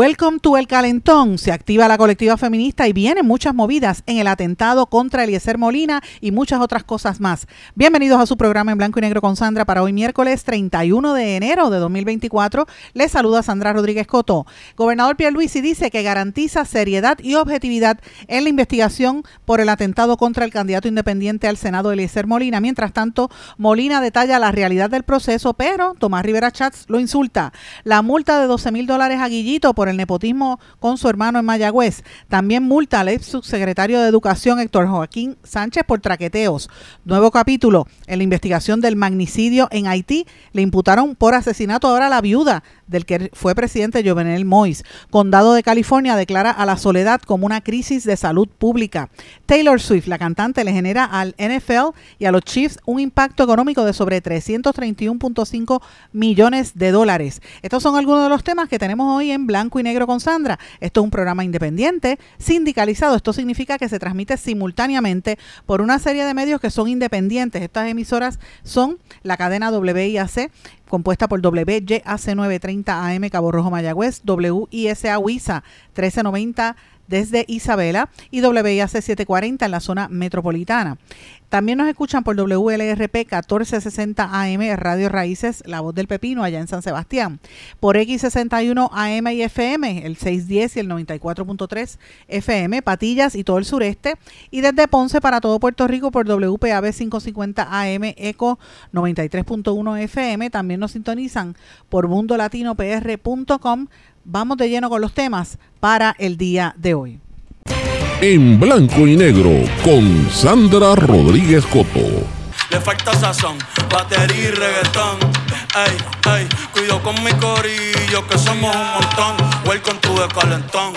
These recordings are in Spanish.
Welcome to El Calentón. Se activa la colectiva feminista y vienen muchas movidas en el atentado contra Eliezer Molina y muchas otras cosas más. Bienvenidos a su programa en blanco y negro con Sandra para hoy miércoles 31 de enero de 2024. Les saluda Sandra Rodríguez Coto. Gobernador Pierluisi dice que garantiza seriedad y objetividad en la investigación por el atentado contra el candidato independiente al Senado Eliezer Molina. Mientras tanto, Molina detalla la realidad del proceso, pero Tomás Rivera Chats lo insulta. La multa de 12 mil dólares a Guillito por el nepotismo con su hermano en Mayagüez. También multa al ex subsecretario de Educación Héctor Joaquín Sánchez por traqueteos. Nuevo capítulo en la investigación del magnicidio en Haití. Le imputaron por asesinato ahora a la viuda del que fue presidente Jovenel Mois. Condado de California declara a la soledad como una crisis de salud pública. Taylor Swift, la cantante, le genera al NFL y a los Chiefs un impacto económico de sobre 331.5 millones de dólares. Estos son algunos de los temas que tenemos hoy en Blanco y Negro con Sandra. Esto es un programa independiente, sindicalizado. Esto significa que se transmite simultáneamente por una serie de medios que son independientes. Estas emisoras son la cadena WIAC, compuesta por WYAC 930 AM Cabo Rojo Mayagüez, WISA WISA 1390 desde Isabela y WIAC 740 en la zona metropolitana. También nos escuchan por WLRP 1460 AM Radio Raíces, La Voz del Pepino, allá en San Sebastián. Por X61 AM y FM, el 610 y el 94.3 FM, Patillas y todo el sureste. Y desde Ponce para todo Puerto Rico por WPAB 550 AM ECO 93.1 FM. También nos sintonizan por mundolatinopr.com vamos de lleno con los temas para el día de hoy. En blanco y negro con Sandra Rodríguez Coto. Le falta sazón, batería y reggaetón. Ey, ey, cuido con mi corillo que somos un montón. Welcome to the calentón.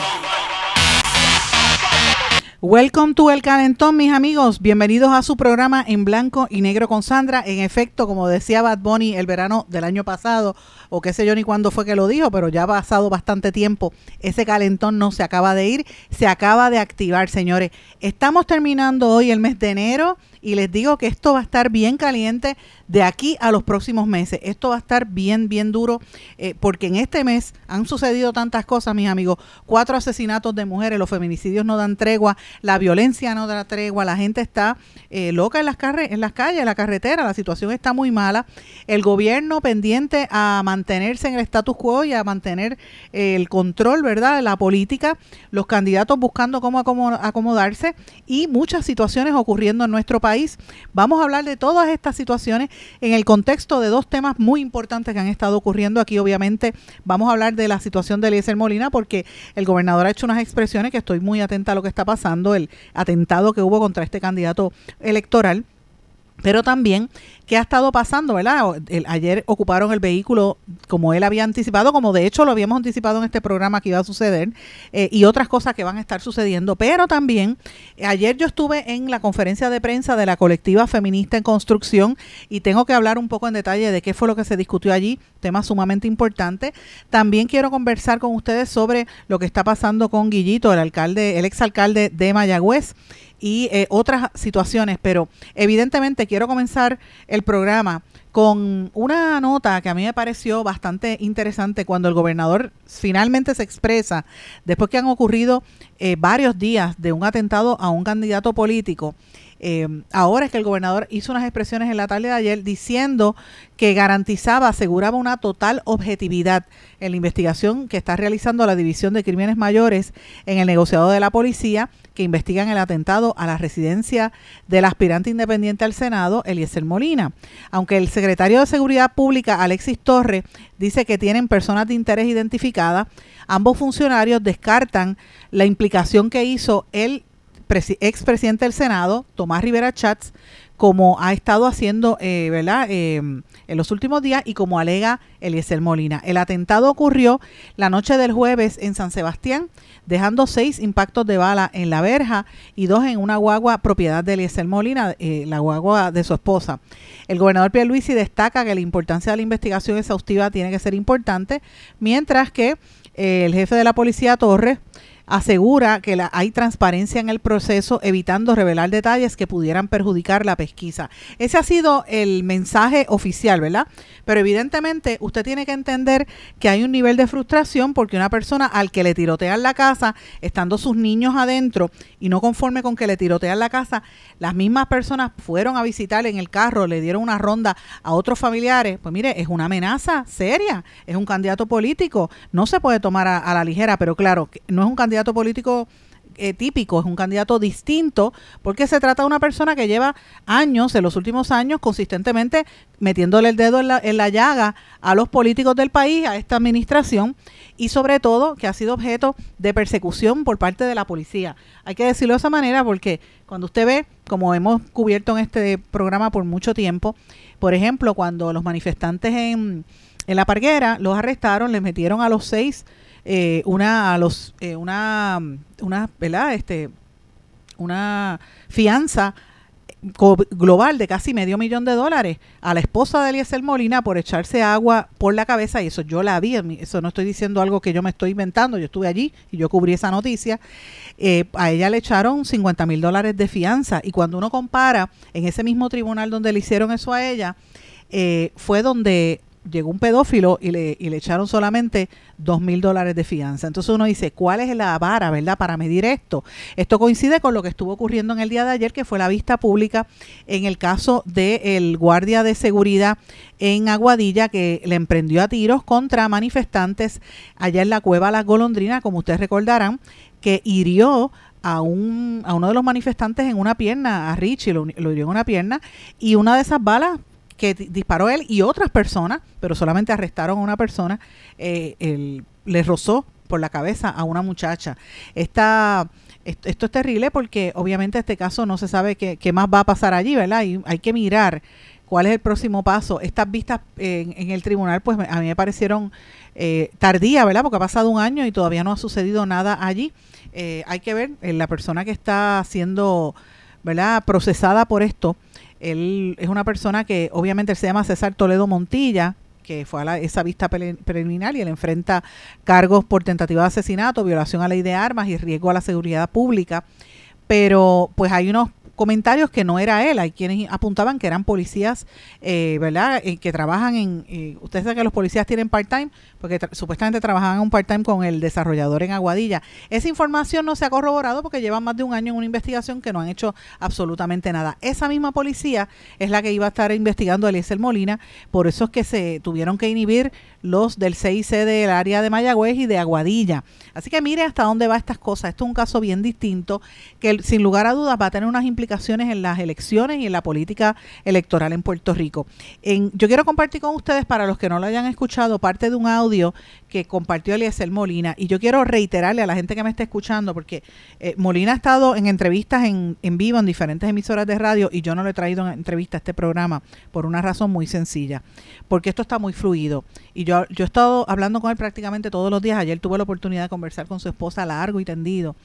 Welcome to El Calentón, mis amigos. Bienvenidos a su programa en blanco y negro con Sandra. En efecto, como decía Bad Bunny el verano del año pasado, o qué sé yo ni cuándo fue que lo dijo, pero ya ha pasado bastante tiempo. Ese calentón no se acaba de ir, se acaba de activar, señores. Estamos terminando hoy el mes de enero y les digo que esto va a estar bien caliente de aquí a los próximos meses. Esto va a estar bien, bien duro, eh, porque en este mes han sucedido tantas cosas, mis amigos. Cuatro asesinatos de mujeres, los feminicidios no dan tregua, la violencia no da tregua, la gente está eh, loca en las, en las calles, en la carretera, la situación está muy mala. El gobierno pendiente a mantenerse en el status quo y a mantener eh, el control, ¿verdad?, de la política, los candidatos buscando cómo acomodarse y muchas situaciones ocurriendo en nuestro país. Vamos a hablar de todas estas situaciones en el contexto de dos temas muy importantes que han estado ocurriendo aquí. Obviamente vamos a hablar de la situación de Eliezer Molina porque el gobernador ha hecho unas expresiones que estoy muy atenta a lo que está pasando, el atentado que hubo contra este candidato electoral pero también qué ha estado pasando, ¿verdad? ayer ocuparon el vehículo como él había anticipado, como de hecho lo habíamos anticipado en este programa que iba a suceder, eh, y otras cosas que van a estar sucediendo. Pero también, ayer yo estuve en la conferencia de prensa de la colectiva feminista en construcción y tengo que hablar un poco en detalle de qué fue lo que se discutió allí, tema sumamente importante. También quiero conversar con ustedes sobre lo que está pasando con Guillito, el alcalde, el exalcalde de Mayagüez y eh, otras situaciones, pero evidentemente quiero comenzar el programa con una nota que a mí me pareció bastante interesante cuando el gobernador finalmente se expresa, después que han ocurrido eh, varios días de un atentado a un candidato político. Eh, ahora es que el gobernador hizo unas expresiones en la tarde de ayer diciendo que garantizaba, aseguraba una total objetividad en la investigación que está realizando la División de Crímenes Mayores en el negociado de la policía que investigan el atentado a la residencia del aspirante independiente al Senado, Eliezer Molina. Aunque el secretario de Seguridad Pública, Alexis Torre, dice que tienen personas de interés identificadas, ambos funcionarios descartan la implicación que hizo el expresidente del Senado, Tomás Rivera Chats, como ha estado haciendo, eh, ¿verdad? Eh, en los últimos días y como alega Eliezer Molina. El atentado ocurrió la noche del jueves en San Sebastián, dejando seis impactos de bala en la verja y dos en una guagua propiedad de Eliezer Molina, eh, la guagua de su esposa. El gobernador Pierluisi destaca que la importancia de la investigación exhaustiva tiene que ser importante, mientras que el jefe de la policía Torres asegura que hay transparencia en el proceso, evitando revelar detalles que pudieran perjudicar la pesquisa. Ese ha sido el mensaje oficial, ¿verdad? Pero evidentemente usted tiene que entender que hay un nivel de frustración porque una persona al que le tirotean la casa, estando sus niños adentro y no conforme con que le tirotean la casa, las mismas personas fueron a visitar en el carro, le dieron una ronda a otros familiares, pues mire, es una amenaza seria, es un candidato político, no se puede tomar a, a la ligera, pero claro, no es un candidato político eh, típico, es un candidato distinto, porque se trata de una persona que lleva años, en los últimos años, consistentemente metiéndole el dedo en la, en la llaga a los políticos del país, a esta administración, y sobre todo que ha sido objeto de persecución por parte de la policía. Hay que decirlo de esa manera porque cuando usted ve, como hemos cubierto en este programa por mucho tiempo, por ejemplo, cuando los manifestantes en, en La Parguera los arrestaron, les metieron a los seis eh, una a los eh, una una ¿verdad? este una fianza global de casi medio millón de dólares a la esposa de Eliezer Molina por echarse agua por la cabeza y eso yo la vi, eso no estoy diciendo algo que yo me estoy inventando, yo estuve allí y yo cubrí esa noticia, eh, a ella le echaron 50 mil dólares de fianza y cuando uno compara en ese mismo tribunal donde le hicieron eso a ella, fue donde llegó un pedófilo y le, y le echaron solamente dos mil dólares de fianza. Entonces uno dice, ¿cuál es la vara, verdad, para medir esto? Esto coincide con lo que estuvo ocurriendo en el día de ayer, que fue la vista pública en el caso del guardia de seguridad en Aguadilla que le emprendió a tiros contra manifestantes allá en la cueva Las Golondrinas, como ustedes recordarán, que hirió a, un, a uno de los manifestantes en una pierna, a Richie, lo, lo hirió en una pierna, y una de esas balas que disparó él y otras personas, pero solamente arrestaron a una persona, eh, le rozó por la cabeza a una muchacha. Esta, esto, es terrible porque obviamente este caso no se sabe qué, más va a pasar allí, ¿verdad? Y hay que mirar cuál es el próximo paso. Estas vistas en, el tribunal, pues a mí me parecieron eh, tardías, ¿verdad? Porque ha pasado un año y todavía no ha sucedido nada allí. Eh, hay que ver, eh, la persona que está siendo, ¿verdad? Procesada por esto él es una persona que obviamente se llama César Toledo Montilla, que fue a esa vista preliminar y él enfrenta cargos por tentativa de asesinato, violación a la ley de armas y riesgo a la seguridad pública. Pero pues hay unos comentarios que no era él. Hay quienes apuntaban que eran policías, eh, ¿verdad?, eh, que trabajan en... Eh, ustedes saben que los policías tienen part-time, porque supuestamente trabajaban un part-time con el desarrollador en Aguadilla. Esa información no se ha corroborado porque llevan más de un año en una investigación que no han hecho absolutamente nada. Esa misma policía es la que iba a estar investigando a Eliezer Molina, por eso es que se tuvieron que inhibir los del CIC del área de Mayagüez y de Aguadilla. Así que mire hasta dónde va estas cosas. Esto es un caso bien distinto que sin lugar a dudas va a tener unas implicaciones en las elecciones y en la política electoral en Puerto Rico. En, yo quiero compartir con ustedes, para los que no lo hayan escuchado, parte de un audio que compartió Eliezer Molina. Y yo quiero reiterarle a la gente que me está escuchando, porque eh, Molina ha estado en entrevistas en, en vivo en diferentes emisoras de radio y yo no le he traído en entrevista a este programa por una razón muy sencilla, porque esto está muy fluido. Y yo, yo he estado hablando con él prácticamente todos los días. Ayer tuve la oportunidad de conversar con su esposa largo y tendido.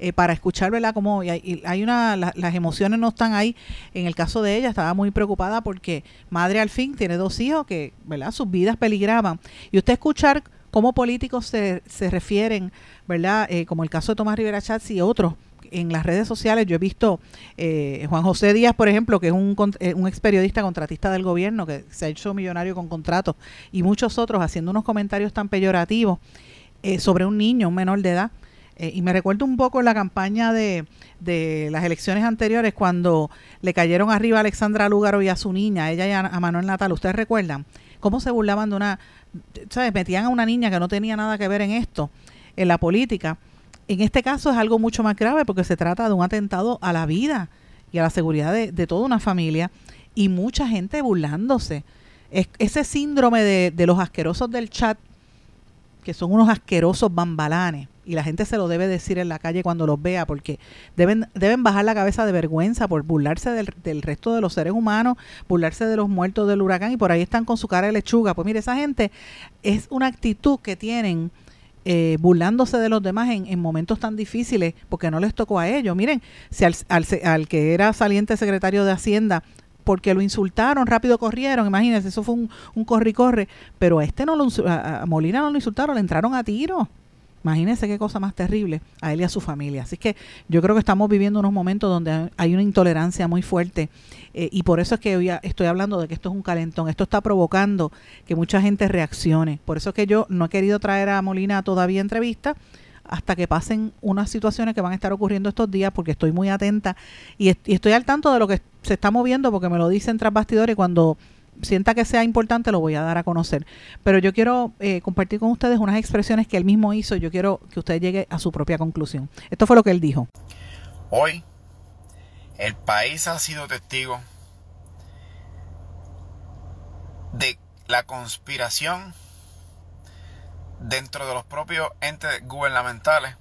Eh, para escuchar, ¿verdad? Como hay, una, las emociones no están ahí. En el caso de ella, estaba muy preocupada porque madre al fin tiene dos hijos que, ¿verdad? Sus vidas peligraban. Y usted escuchar cómo políticos se, se refieren, ¿verdad? Eh, como el caso de Tomás Rivera Chats y otros en las redes sociales yo he visto eh, Juan José Díaz, por ejemplo, que es un, eh, un ex periodista contratista del gobierno que se ha hecho millonario con contratos y muchos otros haciendo unos comentarios tan peyorativos sobre un niño, un menor de edad. y me recuerdo un poco la campaña de, de las elecciones anteriores cuando le cayeron arriba a Alexandra Lúgaro y a su niña, ella y a Manuel Natal. ¿Ustedes recuerdan? ¿Cómo se burlaban de una, ¿sabes? Metían a una niña que no tenía nada que ver en esto, en la política. En este caso es algo mucho más grave porque se trata de un atentado a la vida y a la seguridad de, toda una familia y mucha gente burlándose. Es, ese síndrome de, de los asquerosos del chat, que son unos asquerosos bambalanes, y la gente se lo debe decir en la calle cuando los vea porque deben, deben bajar la cabeza de vergüenza por burlarse del, del resto de los seres humanos, burlarse de los muertos del huracán y por ahí están con su cara de lechuga. Pues mire, esa gente es una actitud que tienen eh, burlándose de los demás en, en, momentos tan difíciles porque no les tocó a ellos. Miren, si al, al, al que era saliente secretario de Hacienda porque lo insultaron, rápido corrieron, imagínense, eso fue un, un corre corre, pero este no lo, a Molina no lo insultaron, le entraron a tiro. Imagínense qué cosa más terrible a él y a su familia. Así que yo creo que estamos viviendo unos momentos donde hay una intolerancia muy fuerte eh, y por eso es que hoy estoy hablando de que esto es un calentón. Esto está provocando que mucha gente reaccione. Por eso es que yo no he querido traer a Molina todavía entrevista hasta que pasen unas situaciones que van a estar ocurriendo estos días porque estoy muy atenta y, estoy al tanto de lo que se está moviendo porque me lo dicen tras bastidores cuando sienta que sea importante, lo voy a dar a conocer. Pero yo quiero eh, compartir con ustedes unas expresiones que él mismo hizo. Yo quiero que usted llegue a su propia conclusión. Esto fue lo que él dijo. Hoy, el país ha sido testigo de la conspiración dentro de los propios entes gubernamentales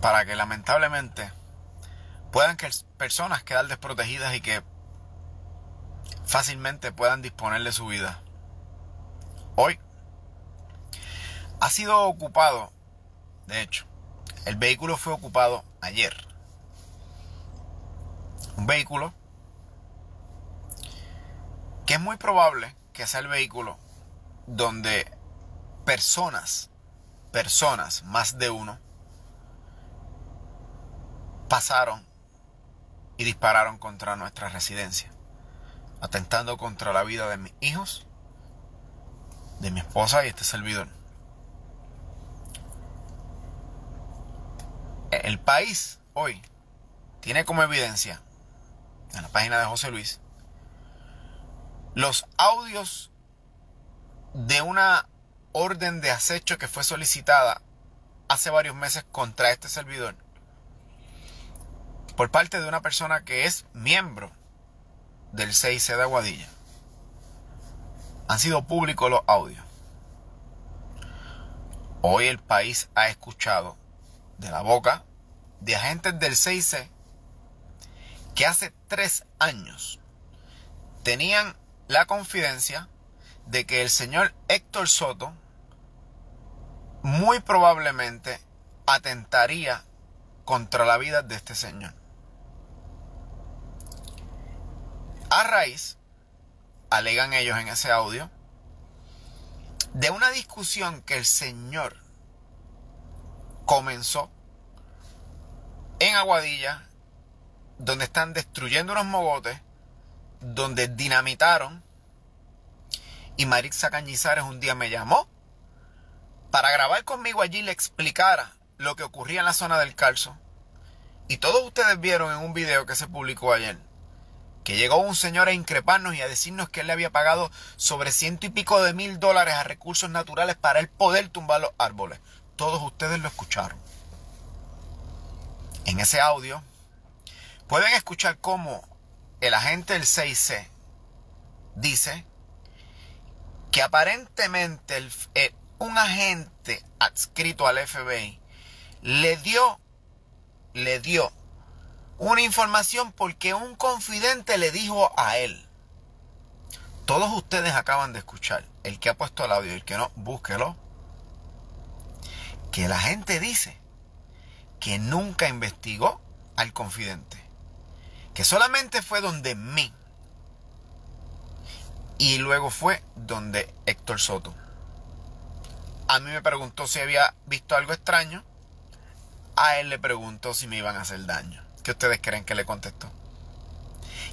para que lamentablemente puedan que personas quedar desprotegidas y que fácilmente puedan disponer de su vida. Hoy ha sido ocupado, de hecho, el vehículo fue ocupado ayer. Un vehículo que es muy probable que sea el vehículo donde personas, personas, más de uno, pasaron y dispararon contra nuestra residencia, atentando contra la vida de mis hijos, de mi esposa y este servidor. El país hoy tiene como evidencia en la página de José Luis los audios de una orden de acecho que fue solicitada hace varios meses contra este servidor por parte de una persona que es miembro del 6C de Aguadilla. Han sido públicos los audios. Hoy el país ha escuchado de la boca de agentes del 6C que hace tres años tenían la confidencia de que el señor Héctor Soto muy probablemente atentaría contra la vida de este señor. A raíz, alegan ellos en ese audio, de una discusión que el Señor comenzó en Aguadilla, donde están destruyendo unos mogotes, donde dinamitaron, y Marixa Cañizares un día me llamó para grabar conmigo allí le explicara lo que ocurría en la zona del calzo. Y todos ustedes vieron en un video que se publicó ayer que llegó un señor a increparnos y a decirnos que él le había pagado sobre ciento y pico de mil dólares a recursos naturales para él poder tumbar los árboles. Todos ustedes lo escucharon. En ese audio pueden escuchar cómo el agente del 6C dice que aparentemente el, eh, un agente adscrito al FBI le dio, le dio una información porque un confidente le dijo a él. Todos ustedes acaban de escuchar, el que ha puesto el audio y el que no, búsquelo. Que la gente dice que nunca investigó al confidente. Que solamente fue donde mí. Y luego fue donde Héctor Soto. A mí me preguntó si había visto algo extraño. A él le preguntó si me iban a hacer daño ustedes creen que le contestó?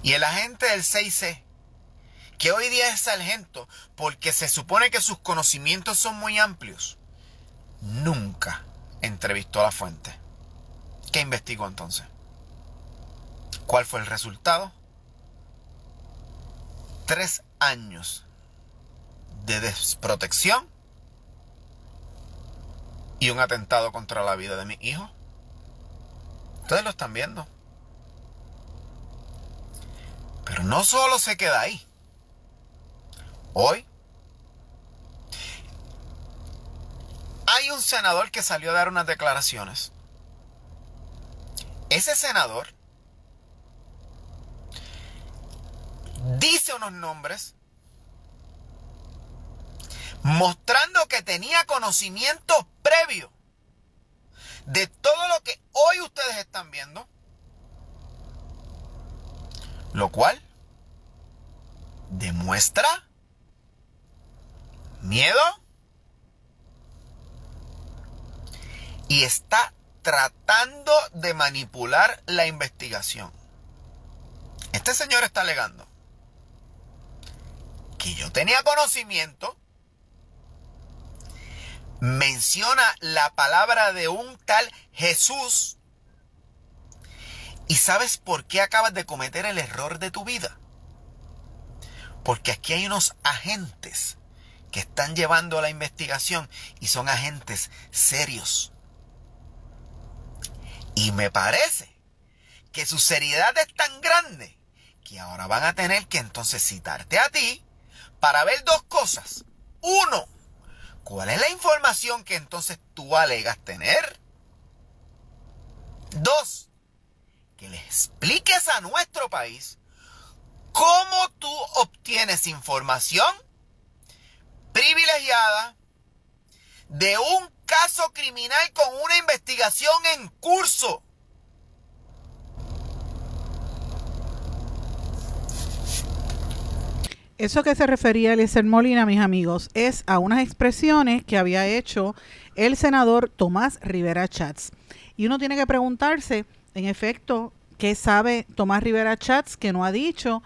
Y el agente del 6C, que hoy día es sargento porque se supone que sus conocimientos son muy amplios, nunca entrevistó a la fuente. ¿Qué investigó entonces? ¿Cuál fue el resultado? Tres años de desprotección y un atentado contra la vida de mi hijo. Ustedes lo están viendo. Pero no solo se queda ahí. Hoy, hay un senador que salió a dar unas declaraciones. Ese senador dice unos nombres mostrando que tenía conocimiento previo de todo lo que hoy ustedes están viendo, lo cual demuestra miedo y está tratando de manipular la investigación. Este señor está alegando que yo tenía conocimiento, menciona la palabra de un tal Jesús, y sabes por qué acabas de cometer el error de tu vida. Porque aquí hay unos agentes que están llevando la investigación y son agentes serios. Y me parece que su seriedad es tan grande que ahora van a tener que entonces citarte a ti para ver dos cosas. Uno, ¿cuál es la información que entonces tú alegas tener? Dos, que le expliques a nuestro país cómo tú obtienes información privilegiada de un caso criminal con una investigación en curso. Eso que se refería Eliezer Molina, mis amigos, es a unas expresiones que había hecho el senador Tomás Rivera Chats. Y uno tiene que preguntarse, en efecto, qué sabe Tomás Rivera Chats que no ha dicho.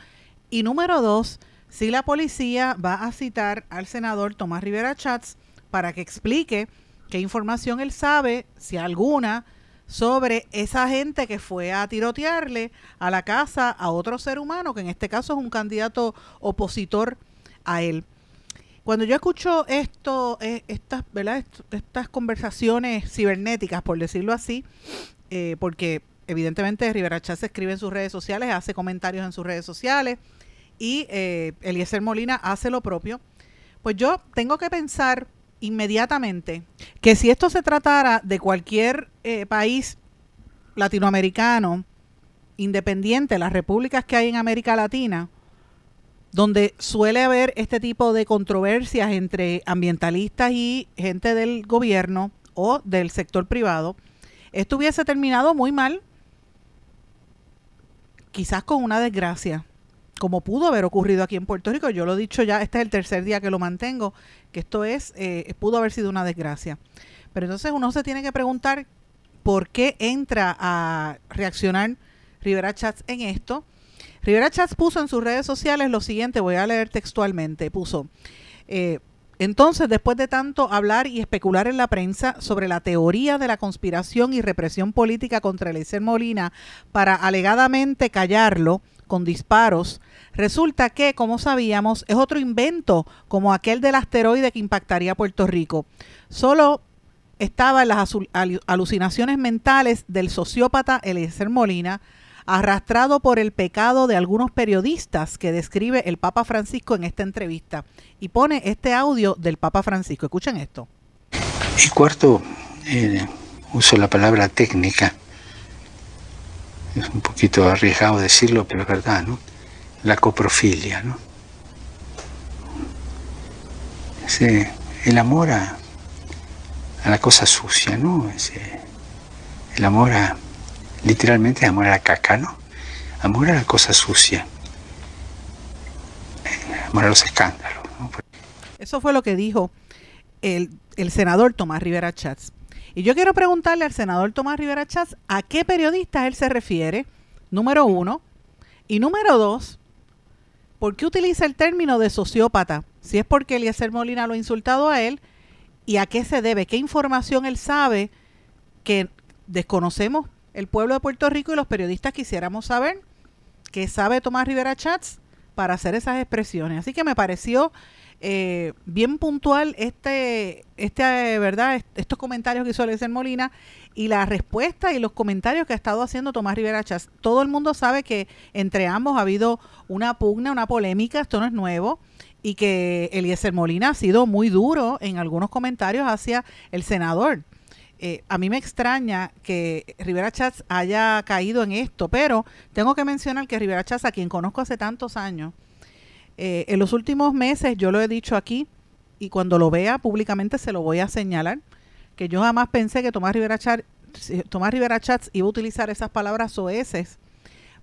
Y número dos, si la policía va a citar al senador Tomás Rivera Chats para que explique qué información él sabe, si alguna, sobre esa gente que fue a tirotearle a la casa a otro ser humano, que en este caso es un candidato opositor a él. Cuando yo escucho esto, eh, estas, ¿verdad? estas conversaciones cibernéticas, por decirlo así, eh, porque evidentemente Rivera Chávez escribe en sus redes sociales, hace comentarios en sus redes sociales y eh, Eliezer Molina hace lo propio, pues yo tengo que pensar inmediatamente que si esto se tratara de cualquier eh, país latinoamericano independiente, las repúblicas que hay en América Latina, donde suele haber este tipo de controversias entre ambientalistas y gente del gobierno o del sector privado, esto hubiese terminado muy mal, quizás con una desgracia como pudo haber ocurrido aquí en Puerto Rico. Yo lo he dicho ya, este es el tercer día que lo mantengo, que esto es, eh, pudo haber sido una desgracia. Pero entonces uno se tiene que preguntar por qué entra a reaccionar Rivera Chats en esto. Rivera Chats puso en sus redes sociales lo siguiente, voy a leer textualmente, puso, eh, entonces, después de tanto hablar y especular en la prensa sobre la teoría de la conspiración y represión política contra Eliseo Molina para alegadamente callarlo con disparos, Resulta que, como sabíamos, es otro invento como aquel del asteroide que impactaría Puerto Rico. Solo estaba en las alucinaciones mentales del sociópata Eliezer Molina, arrastrado por el pecado de algunos periodistas que describe el Papa Francisco en esta entrevista. Y pone este audio del Papa Francisco. Escuchen esto. Y cuarto, eh, uso la palabra técnica. Es un poquito arriesgado decirlo, pero es verdad, ¿no? la coprofilia, ¿no? el amor a, la cosa sucia, ¿no? el amor a, literalmente amor a la caca, ¿no? Amor a la cosa sucia, amor a los escándalos. Eso fue lo que dijo el, el senador Tomás Rivera Chats. Y yo quiero preguntarle al senador Tomás Rivera Chats a qué periodista él se refiere, número uno, y número dos, ¿Por qué utiliza el término de sociópata? Si es porque Eliezer Molina lo ha insultado a él, ¿y a qué se debe? ¿Qué información él sabe que desconocemos el pueblo de Puerto Rico y los periodistas quisiéramos saber? ¿Qué sabe Tomás Rivera Chats para hacer esas expresiones? Así que me pareció eh, bien puntual este, este, ¿verdad? estos comentarios que hizo Eliezer Molina y la respuesta y los comentarios que ha estado haciendo Tomás Rivera Chas. Todo el mundo sabe que entre ambos ha habido una pugna, una polémica, esto no es nuevo. y que Eliezer Molina ha sido muy duro en algunos comentarios hacia el senador. Eh, a mí me extraña que Rivera Chats haya caído en esto, pero tengo que mencionar que Rivera Chats, a quien conozco hace tantos años, eh, en los últimos meses, yo lo he dicho aquí, y cuando lo vea públicamente se lo voy a señalar, que yo jamás pensé que Tomás Rivera Tomás Rivera Chats iba a utilizar esas palabras soeces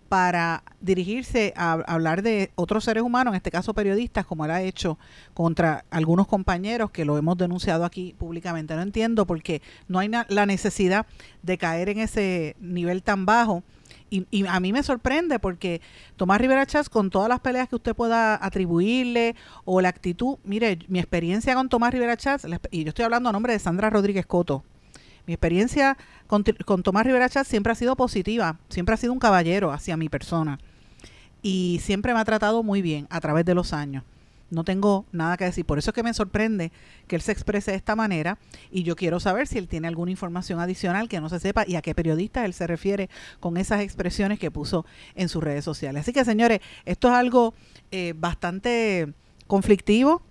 para dirigirse a, hablar de otros seres humanos, en este caso periodistas, como él ha hecho contra algunos compañeros que lo hemos denunciado aquí públicamente. No entiendo porque no hay la necesidad de caer en ese nivel tan bajo. Y, a mí me sorprende porque Tomás Rivera Chávez, con todas las peleas que usted pueda atribuirle o la actitud, mire, mi experiencia con Tomás Rivera Chávez, y yo estoy hablando a nombre de Sandra Rodríguez Coto, mi experiencia con, Tomás Rivera Chat siempre ha sido positiva, siempre ha sido un caballero hacia mi persona y siempre me ha tratado muy bien a través de los años. No tengo nada que decir. Por eso es que me sorprende que él se exprese de esta manera y yo quiero saber si él tiene alguna información adicional que no se sepa y a qué periodista él se refiere con esas expresiones que puso en sus redes sociales. Así que señores, esto es algo eh, bastante conflictivo,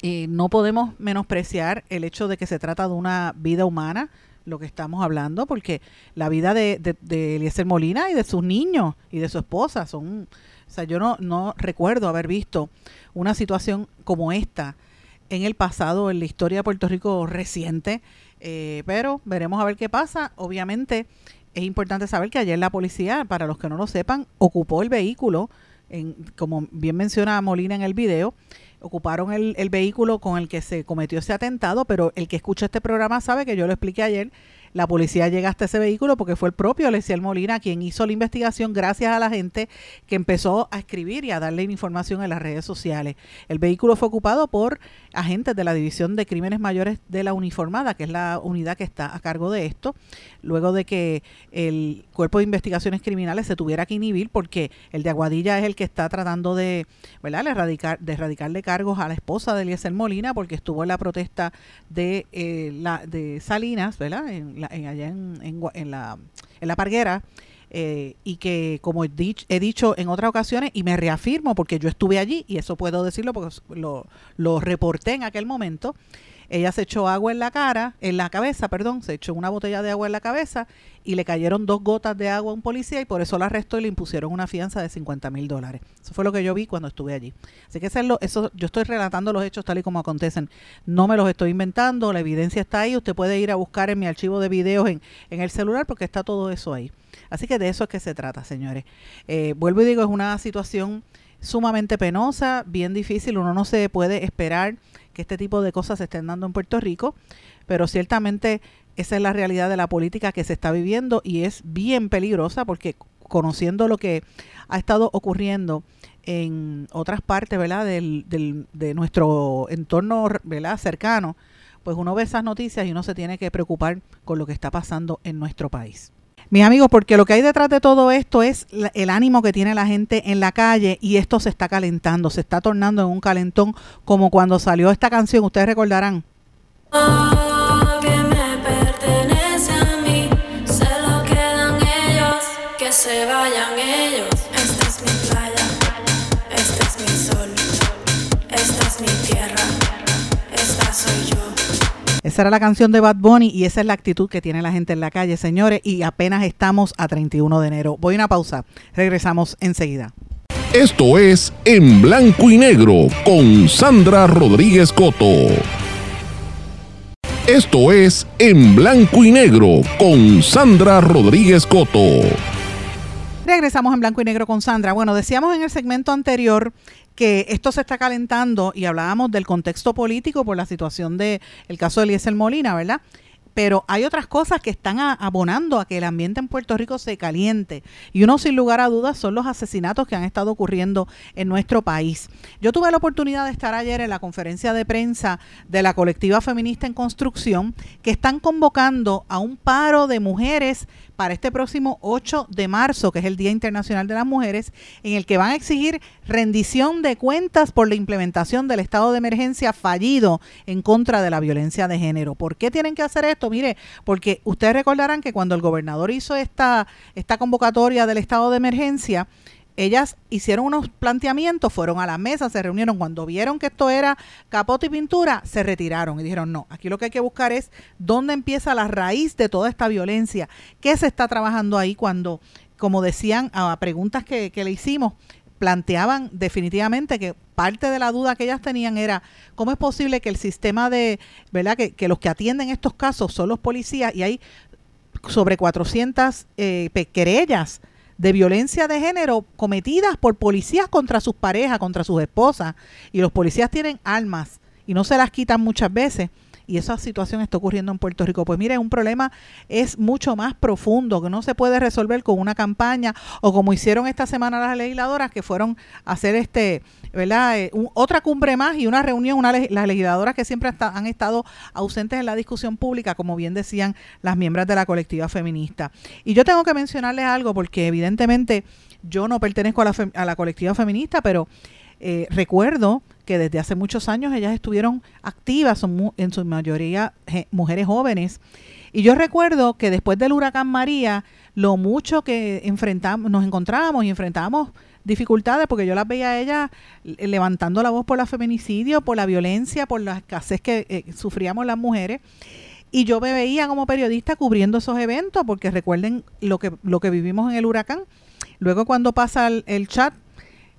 y no podemos menospreciar el hecho de que se trata de una vida humana, lo que estamos hablando, porque la vida de, de, Eliezer Molina y de sus niños y de su esposa son... O sea, yo no, no recuerdo haber visto una situación como esta en el pasado, en la historia de Puerto Rico reciente, eh, pero veremos a ver qué pasa. Obviamente es importante saber que ayer la policía, para los que no lo sepan, ocupó el vehículo, en, como bien menciona Molina en el video, ocuparon el, el, vehículo con el que se cometió ese atentado, pero el que escucha este programa sabe que yo lo expliqué ayer la policía llega hasta ese vehículo porque fue el propio Aleciel Molina quien hizo la investigación gracias a la gente que empezó a escribir y a darle información en las redes sociales. El vehículo fue ocupado por agentes de la División de Crímenes Mayores de la Uniformada, que es la unidad que está a cargo de esto, luego de que el Cuerpo de Investigaciones Criminales se tuviera que inhibir porque el de Aguadilla es el que está tratando de, ¿verdad? de, erradicar, de erradicarle cargos a la esposa de Eliezer Molina porque estuvo en la protesta de, eh, la, de Salinas, ¿verdad? En en, allá en, en, la, en la parguera. Eh, y que como he dicho, he dicho en otras ocasiones y me reafirmo porque yo estuve allí y eso puedo decirlo porque lo, lo reporté en aquel momento, ella se echó agua en la cara, en la cabeza, perdón, se echó una botella de agua en la cabeza y le cayeron dos gotas de agua a un policía y por eso la arrestó y le impusieron una fianza de 50 mil dólares. Eso fue lo que yo vi cuando estuve allí. Así que eso, eso, yo estoy relatando los hechos tal y como acontecen. No me los estoy inventando, la evidencia está ahí. Usted puede ir a buscar en mi archivo de videos en, en el celular porque está todo eso ahí. Así que de eso es que se trata, señores. Eh, vuelvo y digo, es una situación sumamente penosa, bien difícil. Uno no se puede esperar que este tipo de cosas se estén dando en Puerto Rico, pero ciertamente esa es la realidad de la política que se está viviendo y es bien peligrosa porque conociendo lo que ha estado ocurriendo en otras partes ¿verdad? Del, del, de nuestro entorno ¿verdad? cercano, pues uno ve esas noticias y uno se tiene que preocupar con lo que está pasando en nuestro país. Mis amigos, porque lo que hay detrás de todo esto es el ánimo que tiene la gente en la calle y esto se está calentando, se está tornando en un calentón como cuando salió esta canción, ustedes recordarán. esta es mi tierra, esta soy yo. Esa era la canción de Bad Bunny y esa es la actitud que tiene la gente en la calle, señores, y apenas estamos a 31 de enero. Voy a una pausa, regresamos enseguida. Esto es En Blanco y Negro con Sandra Rodríguez Coto. Esto es En Blanco y Negro con Sandra Rodríguez Coto. Regresamos en blanco y negro con Sandra. Bueno, decíamos en el segmento anterior que esto se está calentando y hablábamos del contexto político por la situación del el caso de Eliezer Molina, ¿verdad? pero hay otras cosas que están abonando a que el ambiente en Puerto Rico se caliente. Y uno sin lugar a dudas son los asesinatos que han estado ocurriendo en nuestro país. Yo tuve la oportunidad de estar ayer en la conferencia de prensa de la colectiva feminista en construcción que están convocando a un paro de mujeres para este próximo 8 de marzo, que es el Día Internacional de las Mujeres, en el que van a exigir rendición de cuentas por la implementación del estado de emergencia fallido en contra de la violencia de género. ¿Por qué tienen que hacer esto? Mire, porque ustedes recordarán que cuando el gobernador hizo esta, esta convocatoria del estado de emergencia, ellas hicieron unos planteamientos, fueron a la mesa, se reunieron, cuando vieron que esto era capote y pintura, se retiraron y dijeron, no, aquí lo que hay que buscar es dónde empieza la raíz de toda esta violencia, qué se está trabajando ahí cuando, como decían a preguntas que, le hicimos, planteaban definitivamente que parte de la duda que ellas tenían era cómo es posible que el sistema de, ¿verdad? Que, que los que atienden estos casos son los policías y hay sobre 400 eh, querellas de violencia de género cometidas por policías contra sus parejas, contra sus esposas, y los policías tienen armas y no se las quitan muchas veces y esa situación está ocurriendo en Puerto Rico. Pues mire, un problema es mucho más profundo, que no se puede resolver con una campaña o como hicieron esta semana las legisladoras que fueron a hacer este, ¿verdad? Eh, otra cumbre más y una reunión, las legisladoras que siempre han estado ausentes en la discusión pública, como bien decían las miembros de la colectiva feminista. Y yo tengo que mencionarles algo porque evidentemente yo no pertenezco a la, a la colectiva feminista, pero eh, recuerdo que desde hace muchos años ellas estuvieron activas, son en su mayoría mujeres jóvenes. Y yo recuerdo que después del huracán María, lo mucho que enfrentamos, nos encontramos y enfrentamos dificultades, porque yo las veía a ellas levantando la voz por la feminicidio, por la violencia, por la escasez que eh, sufríamos las mujeres. Y yo me veía como periodista cubriendo esos eventos, porque recuerden lo que, lo que vivimos en el huracán. Luego cuando pasa el chat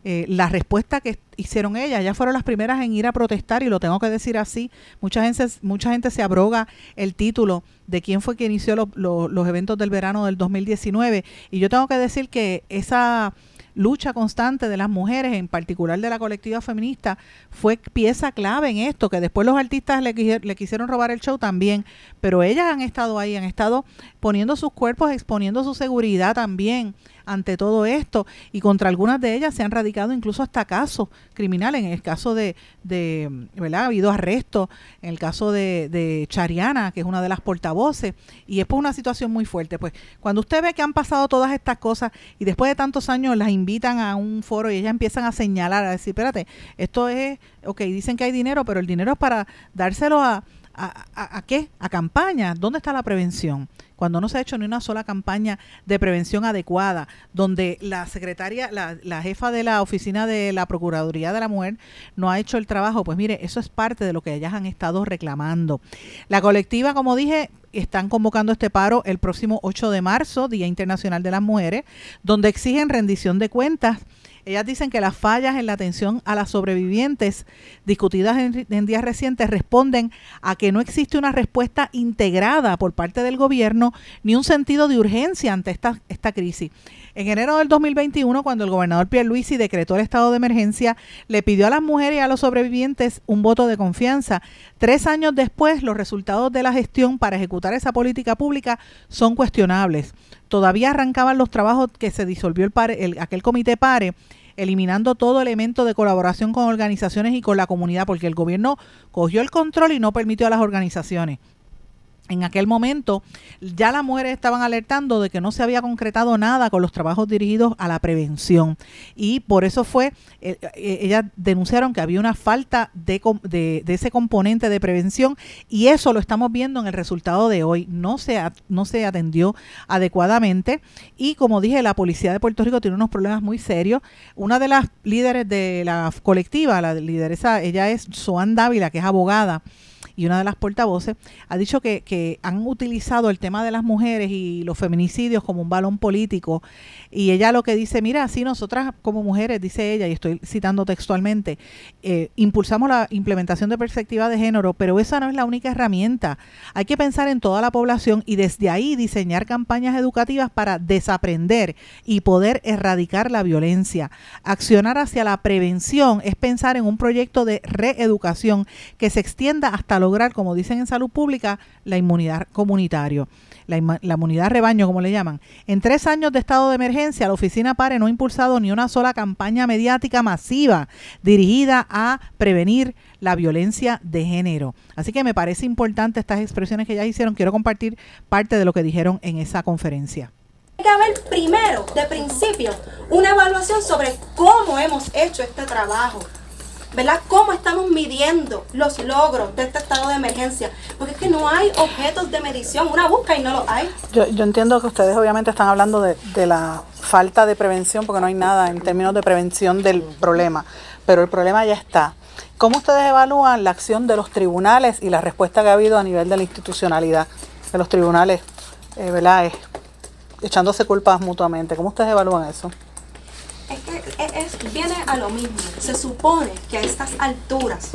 eh, la respuesta que hicieron ellas, ellas fueron las primeras en ir a protestar y lo tengo que decir así, mucha gente, mucha gente se abroga el título de quién fue quien inició los eventos del verano del 2019 y yo tengo que decir que esa lucha constante de las mujeres, en particular de la colectiva feminista, fue pieza clave en esto, que después los artistas le, le quisieron robar el show también, pero ellas han estado ahí, han estado poniendo sus cuerpos, exponiendo su seguridad también ante todo esto y contra algunas de ellas se han radicado incluso hasta casos criminales. En el caso de, de ¿verdad? Ha habido arrestos, en el caso de, de Chariana, que es una de las portavoces, y es por una situación muy fuerte. Pues cuando usted ve que han pasado todas estas cosas y después de tantos años las invitan a un foro y ellas empiezan a señalar, a decir, espérate, esto es, ok, dicen que hay dinero, pero el dinero es para dárselo a, a, a, a qué? A campañas. ¿Dónde está la prevención? Cuando no se ha hecho ni una sola campaña de prevención adecuada, donde la secretaria, la, jefa de la oficina de la Procuraduría de la Mujer no ha hecho el trabajo, pues mire, eso es parte de lo que ellas han estado reclamando. La colectiva, como dije, están convocando este paro el próximo 8 de marzo, Día Internacional de las Mujeres, donde exigen rendición de cuentas ellas dicen que las fallas en la atención a las sobrevivientes discutidas en, días recientes responden a que no existe una respuesta integrada por parte del gobierno ni un sentido de urgencia ante esta, esta crisis. En enero del 2021, cuando el gobernador Pierluisi decretó el estado de emergencia, le pidió a las mujeres y a los sobrevivientes un voto de confianza. Tres años después, los resultados de la gestión para ejecutar esa política pública son cuestionables. Todavía arrancaban los trabajos que se disolvió el, el aquel comité PARE eliminando todo elemento de colaboración con organizaciones y con la comunidad, porque el gobierno cogió el control y no permitió a las organizaciones en aquel momento ya las mujeres estaban alertando de que no se había concretado nada con los trabajos dirigidos a la prevención y por eso fue, eh, eh, ellas denunciaron que había una falta de, de, ese componente de prevención y eso lo estamos viendo en el resultado de hoy, no se, no se atendió adecuadamente y como dije, la policía de Puerto Rico tiene unos problemas muy serios. Una de las líderes de la colectiva, la lideresa, ella es Soan Dávila, que es abogada, y una de las portavoces, ha dicho que, que han utilizado el tema de las mujeres y los feminicidios como un balón político. Y ella lo que dice, mira, si nosotras como mujeres, dice ella, y estoy citando textualmente, eh, impulsamos la implementación de perspectiva de género, pero esa no es la única herramienta. Hay que pensar en toda la población y desde ahí diseñar campañas educativas para desaprender y poder erradicar la violencia. Accionar hacia la prevención es pensar en un proyecto de reeducación que se extienda hasta los como dicen en salud pública, la inmunidad comunitario, la, inmunidad rebaño, como le llaman. En tres años de estado de emergencia, la oficina PARE no ha impulsado ni una sola campaña mediática masiva dirigida a prevenir la violencia de género. Así que me parece importante estas expresiones que ya hicieron. Quiero compartir parte de lo que dijeron en esa conferencia. Hay que haber primero, de principio, una evaluación sobre cómo hemos hecho este trabajo ¿verdad? ¿Cómo estamos midiendo los logros de este estado de emergencia? Porque es que no hay objetos de medición, una busca y no los hay. Yo, entiendo que ustedes obviamente están hablando de, de la falta de prevención, porque no hay nada en términos de prevención del problema, pero el problema ya está. ¿Cómo ustedes evalúan la acción de los tribunales y la respuesta que ha habido a nivel de la institucionalidad de los tribunales, eh, ¿verdad? Eh, echándose culpas mutuamente. ¿Cómo ustedes evalúan eso? Es que es- viene a lo mismo. Se supone que a estas alturas,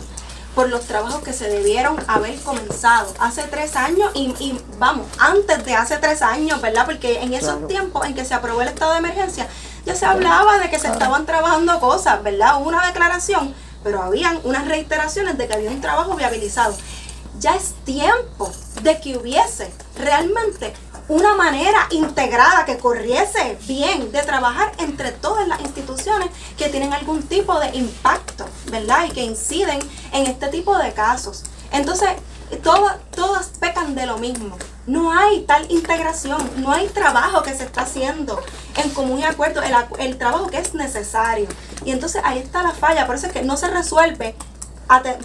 por los trabajos que se debieron haber comenzado hace tres años y, y, vamos, antes de hace tres años, ¿verdad? Porque en esos tiempos en que se aprobó el estado de emergencia, ya se hablaba de que se estaban trabajando cosas, ¿verdad? Hubo una declaración, pero habían unas reiteraciones de que había un trabajo viabilizado. Ya es tiempo de que hubiese realmente una manera integrada que corriese bien de trabajar entre todas las instituciones que tienen algún tipo de impacto, ¿verdad? Y que inciden en este tipo de casos. Entonces, todas, todas pecan de lo mismo. No hay tal integración, no hay trabajo que se está haciendo en común y acuerdo, el, el trabajo que es necesario. Y entonces ahí está la falla, por eso es que no se resuelve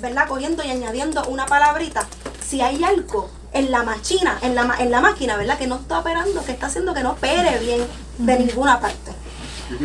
¿verdad? Cogiendo y añadiendo una palabrita, si hay algo en la machina, en la, ma- en la máquina, ¿verdad? Que no está operando, que está haciendo que no opere bien de ninguna parte.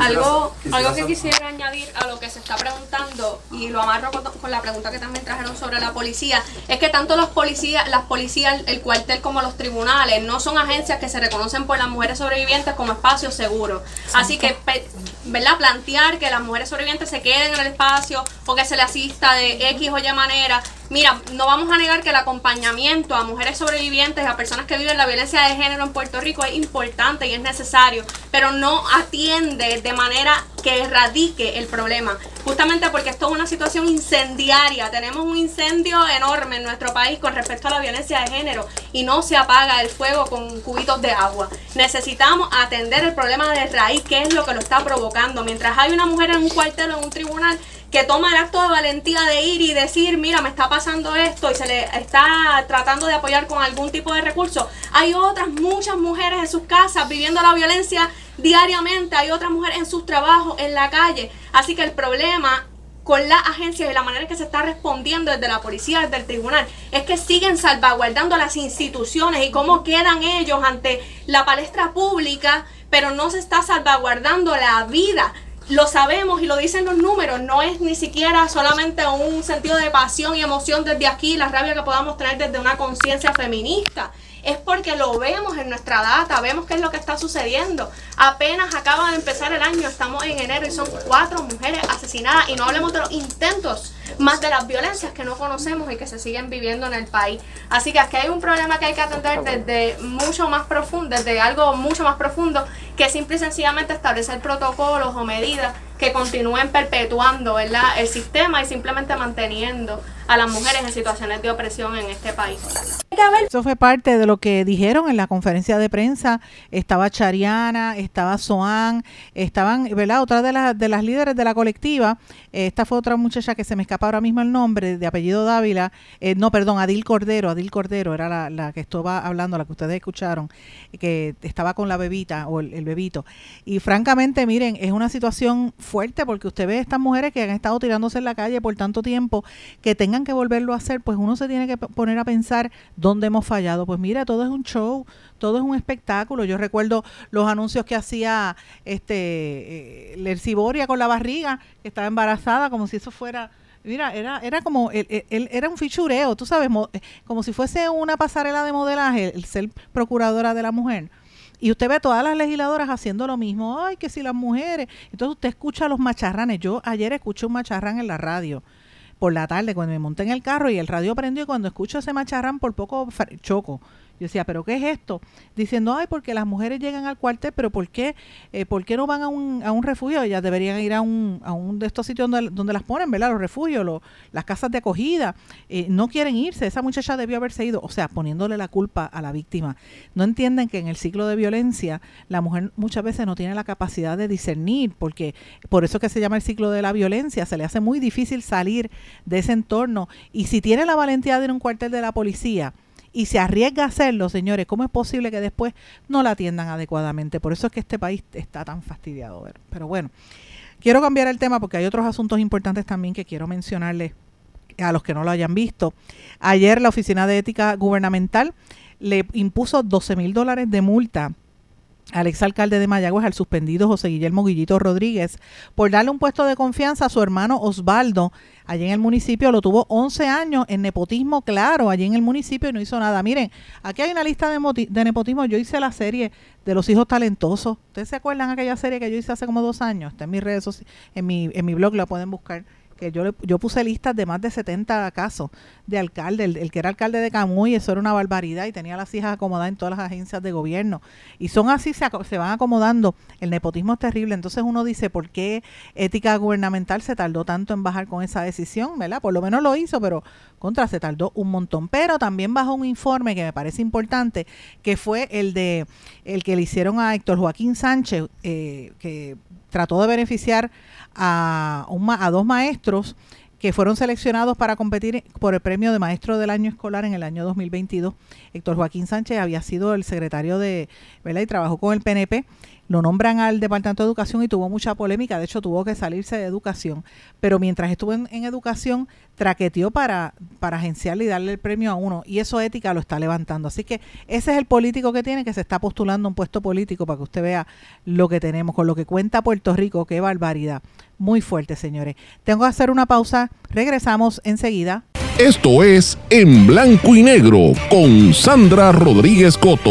Algo, algo que quisiera añadir a lo que se está preguntando y lo amarro con, con la pregunta que también trajeron sobre la policía es que tanto los policías, las policías, el cuartel como los tribunales no son agencias que se reconocen por las mujeres sobrevivientes como espacios seguros. Así que, pe- ¿verdad? Plantear que las mujeres sobrevivientes se queden en el espacio o que se le asista de X o Y manera. Mira, no vamos a negar que el acompañamiento a mujeres sobrevivientes, a personas que viven la violencia de género en Puerto Rico es importante y es necesario, pero no atiende de manera que erradique el problema. Justamente porque esto es una situación incendiaria. Tenemos un incendio enorme en nuestro país con respecto a la violencia de género y no se apaga el fuego con cubitos de agua. Necesitamos atender el problema de raíz, que es lo que lo está provocando. Mientras hay una mujer en un cuartel o en un tribunal que toma el acto de valentía de ir y decir, mira, me está pasando esto y se le está tratando de apoyar con algún tipo de recurso. Hay otras muchas mujeres en sus casas viviendo la violencia diariamente, hay otras mujeres en sus trabajos, en la calle. Así que el problema con las agencias y la manera en que se está respondiendo desde la policía, desde el tribunal, es que siguen salvaguardando las instituciones y cómo quedan ellos ante la palestra pública, pero no se está salvaguardando la vida lo sabemos y lo dicen los números, no es ni siquiera solamente un sentido de pasión y emoción desde aquí, la rabia que podamos tener desde una conciencia feminista. Es porque lo vemos en nuestra data, vemos qué es lo que está sucediendo. Apenas acaba de empezar el año, estamos en enero y son cuatro mujeres asesinadas y no hablemos de los intentos, más de las violencias que no conocemos y que se siguen viviendo en el país. Así que aquí hay un problema que hay que atender desde mucho más profundo, desde algo mucho más profundo, que simple y sencillamente establecer protocolos o medidas que continúen perpetuando ¿verdad? el sistema y simplemente manteniendo a las mujeres en situaciones de opresión en este país. Eso fue parte de lo que dijeron en la conferencia de prensa. Estaba Chariana, estaba Soan, estaban, ¿verdad? Otra de, las de las líderes de la colectiva. esta fue otra muchacha que se me escapa ahora mismo el nombre, de apellido Dávila. eh, no, perdón, Adil Cordero. Adil Cordero era la, la que estaba hablando, la que ustedes escucharon, que estaba con la bebita o el, el bebito. Y francamente, miren, es una situación fuerte porque usted ve a estas mujeres que han estado tirándose en la calle por tanto tiempo que tengan que volverlo a hacer, pues uno se tiene que poner a pensar dónde hemos fallado. Pues mira, todo es un show, todo es un espectáculo. Yo recuerdo los anuncios que hacía este eh, Lerciboria con la barriga, que estaba embarazada, como si eso fuera Mira, era, era como, él, él- era un fichureo, tú sabes, eh, como si fuese una pasarela de modelaje, el ser procuradora de la mujer. Y usted ve todas las legisladoras haciendo lo mismo. Ay, que si las mujeres. Entonces usted escucha los macharranes. Yo ayer escuché un macharrán en la radio por la tarde cuando me monté en el carro y el radio prendió y cuando escucho ese macharrán por poco choco. Yo decía, ¿pero qué es esto? Diciendo, ay, porque las mujeres llegan al cuartel, pero ¿por qué, eh, ¿por qué no van a un, a un refugio? Ellas deberían ir a un, a un de estos sitios donde, donde las ponen, ¿verdad? Los refugios, las casas de acogida. Eh, no quieren irse. Esa muchacha debió haberse ido. O sea, poniéndole la culpa a la víctima. No entienden que en el ciclo de violencia la mujer muchas veces no tiene la capacidad de discernir, porque por eso que se llama el ciclo de la violencia. Se le hace muy difícil salir de ese entorno. Y si tiene la valentía de ir a un cuartel de la policía, y se arriesga a hacerlo, señores, ¿cómo es posible que después no la atiendan adecuadamente? Por eso es que este país está tan fastidiado. ver. Pero bueno, quiero cambiar el tema porque hay otros asuntos importantes también que quiero mencionarles a los que no lo hayan visto. Ayer la Oficina de Ética Gubernamental le impuso 12 mil dólares de multa al exalcalde de Mayagüez, al suspendido José Guillermo Guillito Rodríguez, por darle un puesto de confianza a su hermano Osvaldo. Allí en el municipio lo tuvo 11 años en nepotismo, claro, allí en el municipio y no hizo nada. Miren, aquí hay una lista de, nepotismo. Yo hice la serie de los hijos talentosos. ¿Ustedes se acuerdan aquella serie que yo hice hace como dos años? Está en mis redes sociales, en mi, en mi blog la pueden buscar que yo, yo puse listas de más de 70 casos de alcalde, el, que era alcalde de Camuy, eso era una barbaridad y tenía las hijas acomodadas en todas las agencias de gobierno. Y son así, se, se van acomodando. El nepotismo es terrible. Entonces uno dice, ¿por qué ética gubernamental se tardó tanto en bajar con esa decisión? ¿Verdad? Por lo menos lo hizo, pero contra se tardó un montón. Pero también bajó un informe que me parece importante, que fue el de el que le hicieron a Héctor Joaquín Sánchez, eh, que trató de beneficiar a, a dos maestros que fueron seleccionados para competir por el premio de maestro del año escolar en el año 2022. Héctor Joaquín Sánchez había sido el secretario de, ¿verdad? Y trabajó con el PNP lo nombran al Departamento de Educación y tuvo mucha polémica, de hecho tuvo que salirse de educación, pero mientras estuvo en, educación, traqueteó para, para agenciarle y darle el premio a uno, y eso ética lo está levantando. Así que ese es el político que tiene, que se está postulando un puesto político para que usted vea lo que tenemos, con lo que cuenta Puerto Rico, qué barbaridad. Muy fuerte, señores. Tengo que hacer una pausa, regresamos enseguida. Esto es En Blanco y Negro con Sandra Rodríguez Coto.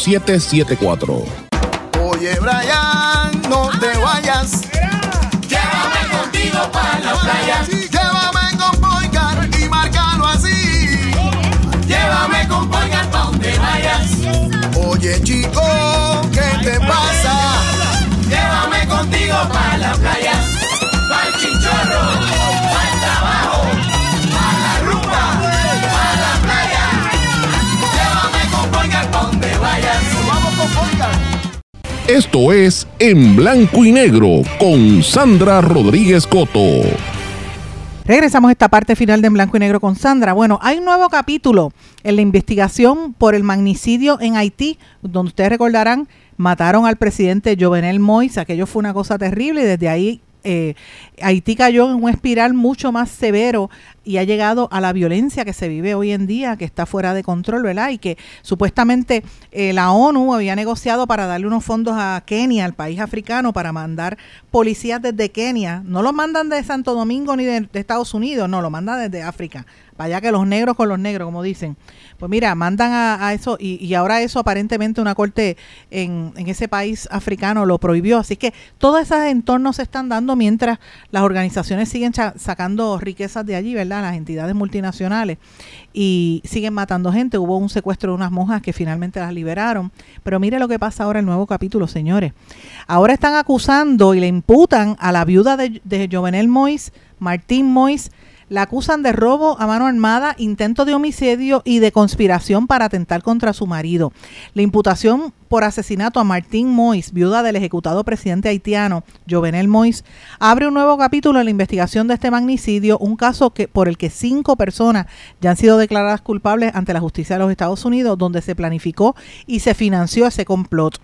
5774. Oye, Brian, no te vayas. Llévame contigo para la playa. Llévame con Boycar y márcalo así. Llévame con Boycar pa' donde vayas. Oye, chico, ¿qué te pasa? Llévame contigo para la playa. Esto es En Blanco y Negro con Sandra Rodríguez Coto. Regresamos a esta parte final de En Blanco y Negro con Sandra. Bueno, hay un nuevo capítulo en la investigación por el magnicidio en Haití, donde ustedes recordarán, mataron al presidente Jovenel Moïse. Aquello fue una cosa terrible y desde ahí eh, Haití cayó en un espiral mucho más severo y ha llegado a la violencia que se vive hoy en día, que está fuera de control, ¿verdad? Y que supuestamente eh, la ONU había negociado para darle unos fondos a Kenia, al país africano, para mandar policías desde Kenia. No los mandan de Santo Domingo ni de, de Estados Unidos, no, lo mandan desde África. Vaya que los negros con los negros, como dicen. Pues mira, mandan a, a eso y, y, ahora eso aparentemente una corte en, en, ese país africano lo prohibió. Así que todos esos entornos se están dando mientras las organizaciones siguen sacando riquezas de allí, ¿verdad? Las entidades multinacionales y siguen matando gente. Hubo un secuestro de unas monjas que finalmente las liberaron. Pero mire lo que pasa ahora en el nuevo capítulo, señores. Ahora están acusando y le imputan a la viuda de, de Jovenel Mois, Martín Mois, la acusan de robo a mano armada, intento de homicidio y de conspiración para atentar contra su marido. La imputación por asesinato a Martín Mois, viuda del ejecutado presidente haitiano Jovenel Mois, abre un nuevo capítulo en la investigación de este magnicidio, un caso que, por el que cinco personas ya han sido declaradas culpables ante la justicia de los Estados Unidos, donde se planificó y se financió ese complot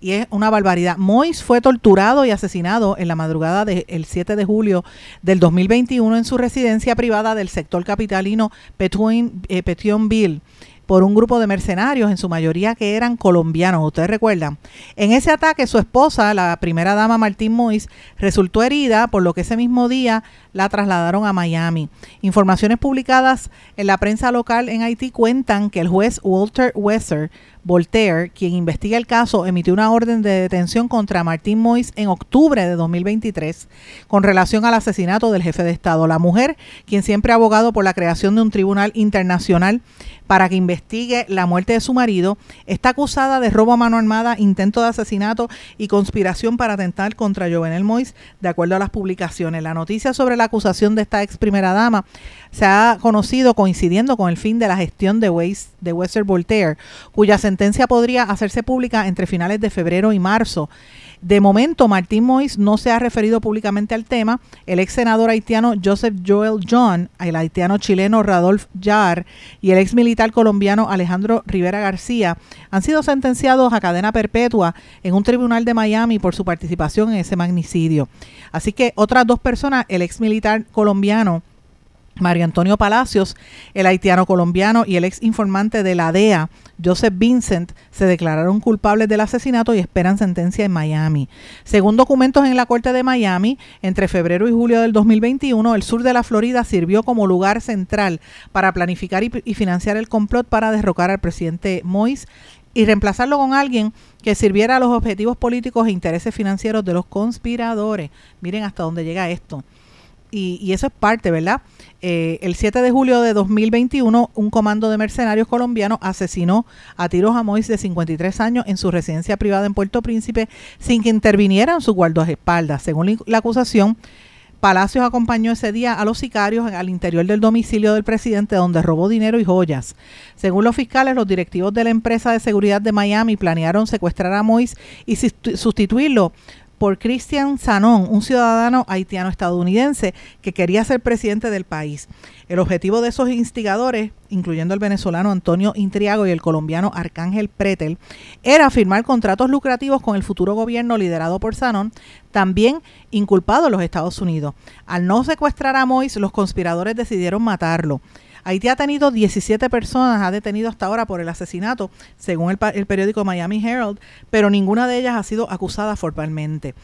y es una barbaridad. Mois fue torturado y asesinado en la madrugada del 7 de julio del 2021 en su residencia privada del sector capitalino Petionville. por un grupo de mercenarios, en su mayoría que eran colombianos, ustedes recuerdan. En ese ataque su esposa, la primera dama Martín Mois, resultó herida, por lo que ese mismo día la trasladaron a Miami. Informaciones publicadas en la prensa local en Haití cuentan que el juez Walter Wesser Voltaire, quien investiga el caso, emitió una orden de detención contra Martín Mois en octubre de 2023 con relación al asesinato del jefe de Estado. La mujer, quien siempre ha abogado por la creación de un tribunal internacional para que investigue la muerte de su marido, está acusada de robo a mano armada, intento de asesinato y conspiración para atentar contra Jovenel Mois, de acuerdo a las publicaciones. La noticia sobre la acusación de esta ex primera dama se ha conocido coincidiendo con el fin de la gestión de, Weiss, Wester Voltaire, cuya sentencia podría hacerse pública entre finales de febrero y marzo. De momento, Martín Mois no se ha referido públicamente al tema. El ex senador haitiano Joseph Joel John, el haitiano chileno Radolf Jar y el ex militar colombiano Alejandro Rivera García han sido sentenciados a cadena perpetua en un tribunal de Miami por su participación en ese magnicidio. Así que otras dos personas, el ex militar colombiano Mario Antonio Palacios, el haitiano colombiano y el ex informante de la DEA, Joseph Vincent, se declararon culpables del asesinato y esperan sentencia en Miami. Según documentos en la Corte de Miami, entre febrero y julio del 2021, el sur de la Florida sirvió como lugar central para planificar y, financiar el complot para derrocar al presidente Mois y reemplazarlo con alguien que sirviera a los objetivos políticos e intereses financieros de los conspiradores. Miren hasta dónde llega esto. Y, y, eso es parte, ¿verdad? Eh, el 7 de julio de 2021, un comando de mercenarios colombianos asesinó a tiros a Mois de 53 años en su residencia privada en Puerto Príncipe sin que intervinieran sus guardaespaldas. Según la acusación, Palacios acompañó ese día a los sicarios al interior del domicilio del presidente donde robó dinero y joyas. Según los fiscales, los directivos de la empresa de seguridad de Miami planearon secuestrar a Mois y sustituirlo por Christian Sanón, un ciudadano haitiano-estadounidense que quería ser presidente del país. El objetivo de esos instigadores, incluyendo el venezolano Antonio Intriago y el colombiano Arcángel Pretel, era firmar contratos lucrativos con el futuro gobierno liderado por Sanón, también inculpado en los Estados Unidos. Al no secuestrar a Mois, los conspiradores decidieron matarlo. Haití ha tenido 17 personas, ha detenido hasta ahora por el asesinato, según el, el periódico Miami Herald, pero ninguna de ellas ha sido acusada formalmente.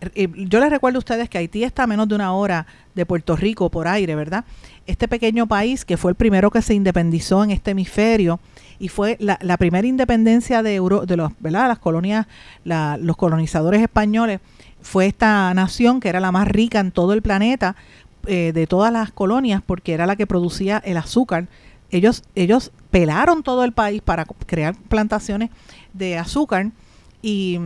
Eh, yo les recuerdo a ustedes que Haití está a menos de una hora de Puerto Rico por aire, ¿verdad? Este pequeño país que fue el primero que se independizó en este hemisferio y fue la, primera independencia de, de los, ¿verdad? las colonias, la, los colonizadores españoles, fue esta nación que era la más rica en todo el planeta, eh, de todas las colonias porque era la que producía el azúcar. Ellos, ellos pelaron todo el país para crear plantaciones de azúcar y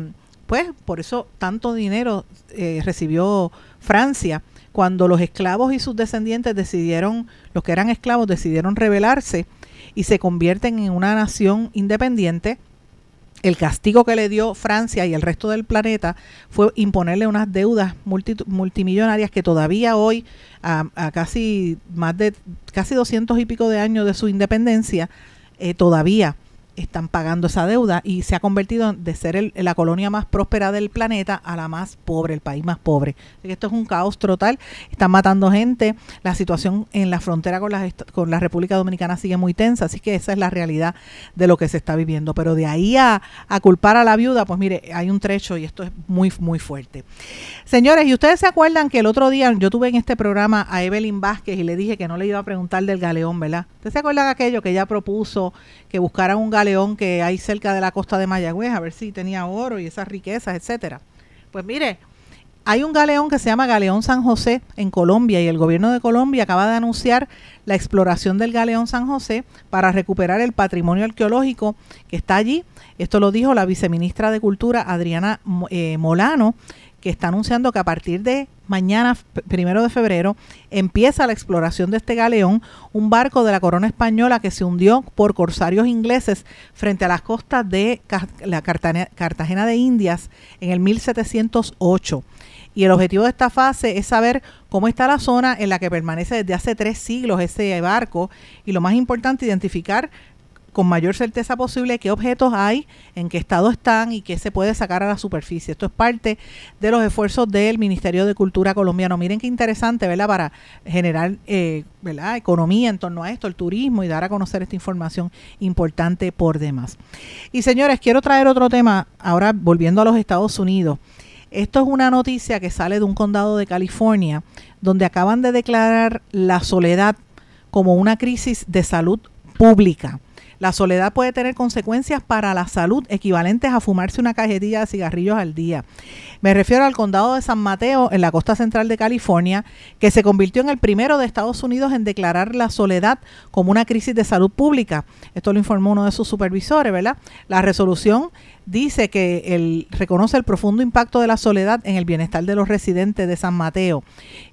pues por eso tanto dinero eh, recibió Francia cuando los esclavos y sus descendientes decidieron, los que eran esclavos decidieron rebelarse y se convierten en una nación independiente el castigo que le dio Francia y el resto del planeta fue imponerle unas deudas multimillonarias que todavía hoy, a, casi más de casi 200 y pico de años de su independencia, eh, todavía están pagando esa deuda y se ha convertido de ser la colonia más próspera del planeta a la más pobre, el país más pobre. Esto es un caos total, están matando gente, la situación en la frontera con la, con la República Dominicana sigue muy tensa, así que esa es la realidad de lo que se está viviendo. Pero de ahí a, culpar a la viuda, pues mire, hay un trecho y esto es muy, muy fuerte. Señores, y ustedes se acuerdan que el otro día yo tuve en este programa a Evelyn Vázquez y le dije que no le iba a preguntar del galeón, ¿verdad? ¿Ustedes se acuerdan de aquello que ella propuso que buscaran un galeón? Que hay cerca de la costa de Mayagüez, a ver si tenía oro y esas riquezas, etcétera. Pues mire, hay un galeón que se llama Galeón San José en Colombia y el gobierno de Colombia acaba de anunciar la exploración del Galeón San José para recuperar el patrimonio arqueológico que está allí. Esto lo dijo la viceministra de Cultura Adriana eh, Molano que está anunciando que a partir de mañana, primero de febrero, empieza la exploración de este galeón, un barco de la corona española que se hundió por corsarios ingleses frente a las costas de la Cartagena de Indias en el 1708. Y el objetivo de esta fase es saber cómo está la zona en la que permanece desde hace tres siglos ese barco y lo más importante, identificar con mayor certeza posible qué objetos hay, en qué estado están y qué se puede sacar a la superficie. Esto es parte de los esfuerzos del Ministerio de Cultura colombiano. Miren qué interesante, ¿verdad? Para generar eh, ¿verdad? economía en torno a esto, el turismo y dar a conocer esta información importante por demás. Y señores, quiero traer otro tema, ahora volviendo a los Estados Unidos. Esto es una noticia que sale de un condado de California, donde acaban de declarar la soledad como una crisis de salud pública. La soledad puede tener consecuencias para la salud equivalentes a fumarse una cajetilla de cigarrillos al día. Me refiero al condado de San Mateo, en la costa central de California, que se convirtió en el primero de Estados Unidos en declarar la soledad como una crisis de salud pública. Esto lo informó uno de sus supervisores, ¿verdad? La resolución dice que él reconoce el profundo impacto de la soledad en el bienestar de los residentes de San Mateo.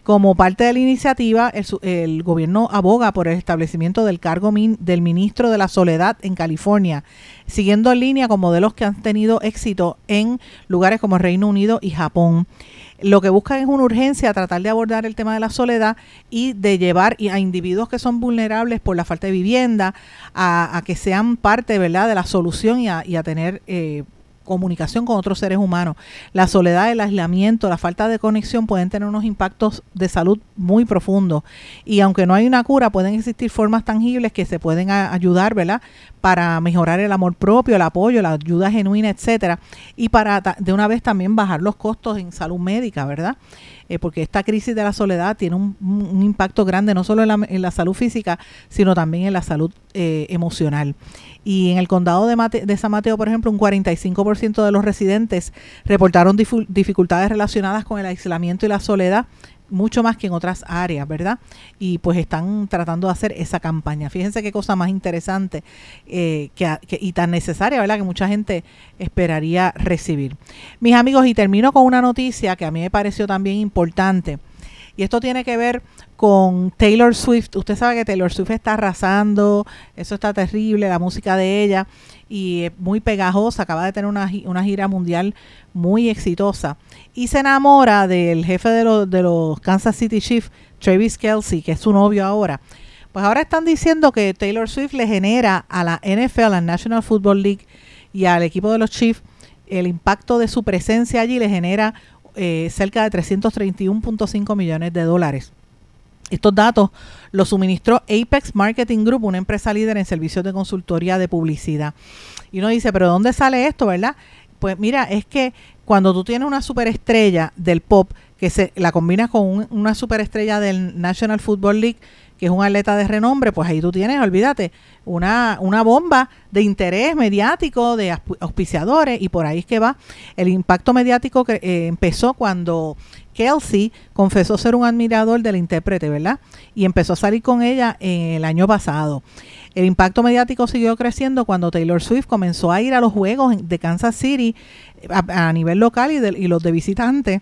Como parte de la iniciativa, el, el gobierno aboga por el establecimiento del cargo del ministro de la soledad en California, siguiendo en línea con modelos que han tenido éxito en lugares como Reino Unido y Japón lo que buscan es una urgencia, tratar de abordar el tema de la soledad y de llevar a individuos que son vulnerables por la falta de vivienda a, a que sean parte ¿verdad? de la solución y a, y a tener eh, comunicación con otros seres humanos. La soledad, el aislamiento, la falta de conexión pueden tener unos impactos de salud muy profundos. Y aunque no hay una cura, pueden existir formas tangibles que se pueden ayudar, ¿verdad? Para mejorar el amor propio, el apoyo, la ayuda genuina, etcétera. Y para de una vez también bajar los costos en salud médica, ¿verdad? Eh, porque esta crisis de la soledad tiene un, impacto grande no solo en la, en la, salud física, sino también en la salud eh, emocional. Y en el condado de, de San Mateo, por ejemplo, un 45% de los residentes reportaron dificultades relacionadas con el aislamiento y la soledad mucho más que en otras áreas, ¿verdad? Y pues están tratando de hacer esa campaña. Fíjense qué cosa más interesante eh, que, que, y tan necesaria, ¿verdad? Que mucha gente esperaría recibir. Mis amigos, y termino con una noticia que a mí me pareció también importante. Y esto tiene que ver con Taylor Swift. Usted sabe que Taylor Swift está arrasando, eso está terrible, la música de ella, y es muy pegajosa, acaba de tener una, una gira mundial muy exitosa. Y se enamora del jefe de, los de los Kansas City Chiefs, Travis Kelsey, que es su novio ahora. Pues ahora están diciendo que Taylor Swift le genera a la NFL, a la National Football League y al equipo de los Chiefs, el impacto de su presencia allí le genera eh, cerca de 331.5 millones de dólares. Estos datos los suministró Apex Marketing Group, una empresa líder en servicios de consultoría de publicidad. Y uno dice, pero ¿dónde sale esto, verdad? Pues mira, es que cuando tú tienes una superestrella del pop que se la combinas con un, una superestrella del National Football League, que es un atleta de renombre, pues ahí tú tienes, olvídate, una, una bomba de interés mediático, de auspiciadores, y por ahí es que va. El impacto mediático que eh, empezó cuando Kelsey confesó ser un admirador del intérprete, ¿verdad? Y empezó a salir con ella el año pasado. El impacto mediático siguió creciendo cuando Taylor Swift comenzó a ir a los juegos de Kansas City a, nivel local y, de, los de visitantes.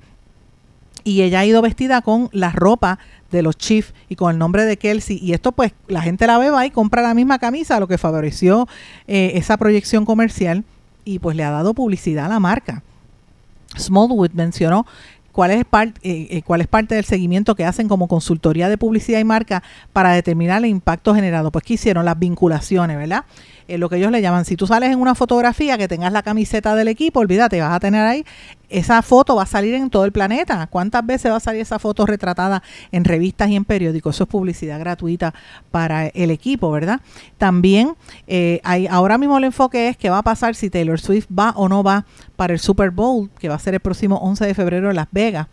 Y ella ha ido vestida con la ropa de los Chiefs y con el nombre de Kelsey. Y esto pues la gente la ve va y compra la misma camisa, lo que favoreció eh, esa proyección comercial y pues le ha dado publicidad a la marca. Smallwood mencionó cuál es, part, eh, eh, cuál es parte del seguimiento que hacen como consultoría de publicidad y marca para determinar el impacto generado. Pues que hicieron las vinculaciones, ¿verdad? Eh, lo que ellos le llaman, si tú sales en una fotografía que tengas la camiseta del equipo, olvídate, vas a tener ahí, esa foto va a salir en todo el planeta. ¿Cuántas veces va a salir esa foto retratada en revistas y en periódicos? Eso es publicidad gratuita para el equipo, ¿verdad? También eh, hay, ahora mismo el enfoque es qué va a pasar si Taylor Swift va o no va para el Super Bowl, que va a ser el próximo 11 de febrero en Las Vegas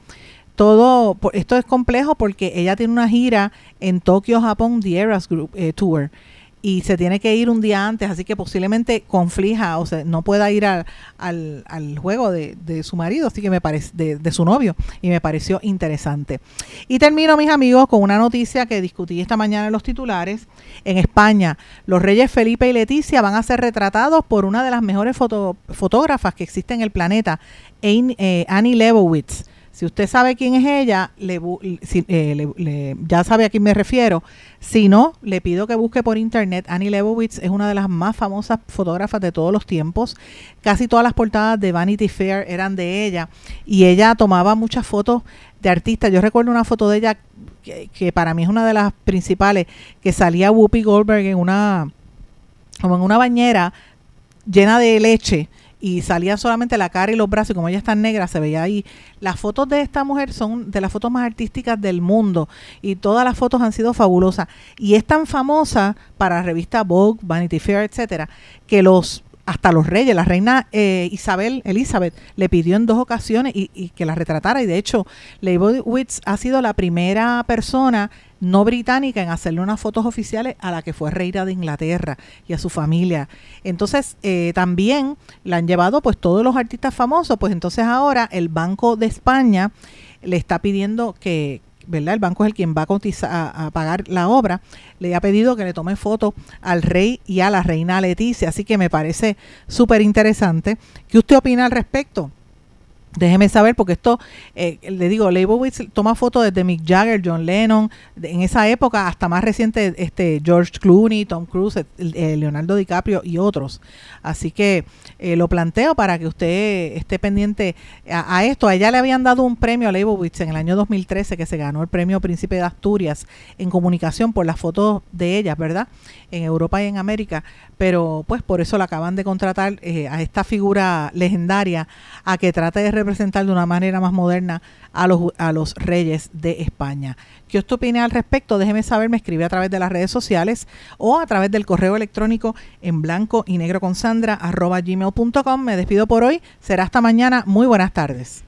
todo esto es complejo porque ella tiene una gira en Tokio, Japón, The Eras Group eh, Tour y se tiene que ir un día antes, así que posiblemente conflija, o sea, no pueda ir a, al, al, juego de, de, su marido, así que me parece, de, de, su novio, y me pareció interesante. Y termino, mis amigos, con una noticia que discutí esta mañana en los titulares. En España, los reyes Felipe y Leticia van a ser retratados por una de las mejores foto, fotógrafas que existe en el planeta, eh, Annie Leibovitz si usted sabe quién es ella, eh, le, le, ya sabe a quién me refiero. Si no, le pido que busque por internet. Annie Leibovitz es una de las más famosas fotógrafas de todos los tiempos. Casi todas las portadas de Vanity Fair eran de ella. Y ella tomaba muchas fotos de artistas. Yo recuerdo una foto de ella que, que para mí es una de las principales, que salía Whoopi Goldberg en una como en una bañera llena de leche y salía solamente la cara y los brazos y como ella está negra se veía ahí. Las fotos de esta mujer son de las fotos más artísticas del mundo y todas las fotos han sido fabulosas y es tan famosa para revistas Vogue, Vanity Fair, etcétera, que los hasta los reyes, la reina eh, Isabel, Elizabeth, le pidió en dos ocasiones y, que la retratara. Y de hecho, Leibowitz ha sido la primera persona no británica en hacerle unas fotos oficiales a la que fue reina de Inglaterra y a su familia. Entonces, eh, también la han llevado pues todos los artistas famosos, pues entonces ahora el Banco de España le está pidiendo que, ¿verdad? El banco es el quien va a, cotizar, a, a pagar la obra. Le ha pedido que le tome foto al rey y a la reina Leticia. Así que me parece súper interesante. ¿Qué usted opina al respecto? Déjeme saber, porque esto, eh, le digo, Leibowitz toma fotos desde Mick Jagger, John Lennon, en esa época hasta más reciente, este George Clooney, Tom Cruise, eh, Leonardo DiCaprio y otros. Así que eh, lo planteo para que usted esté pendiente a, a esto. A ella le habían dado un premio a Leibowitz en el año 2013 que se ganó el premio Príncipe de Asturias en comunicación por las fotos de ellas, ¿verdad? En Europa y en América. Pero pues por eso la acaban de contratar eh, a esta figura legendaria a que trate de representar de una manera más moderna a los, a los reyes de España. ¿Qué usted opina al respecto? Déjeme saber, me escribe a través de las redes sociales o a través del correo electrónico en blanco y negro con Sandra arroba gmail.com. Me despido por hoy. Será hasta mañana. Muy buenas tardes.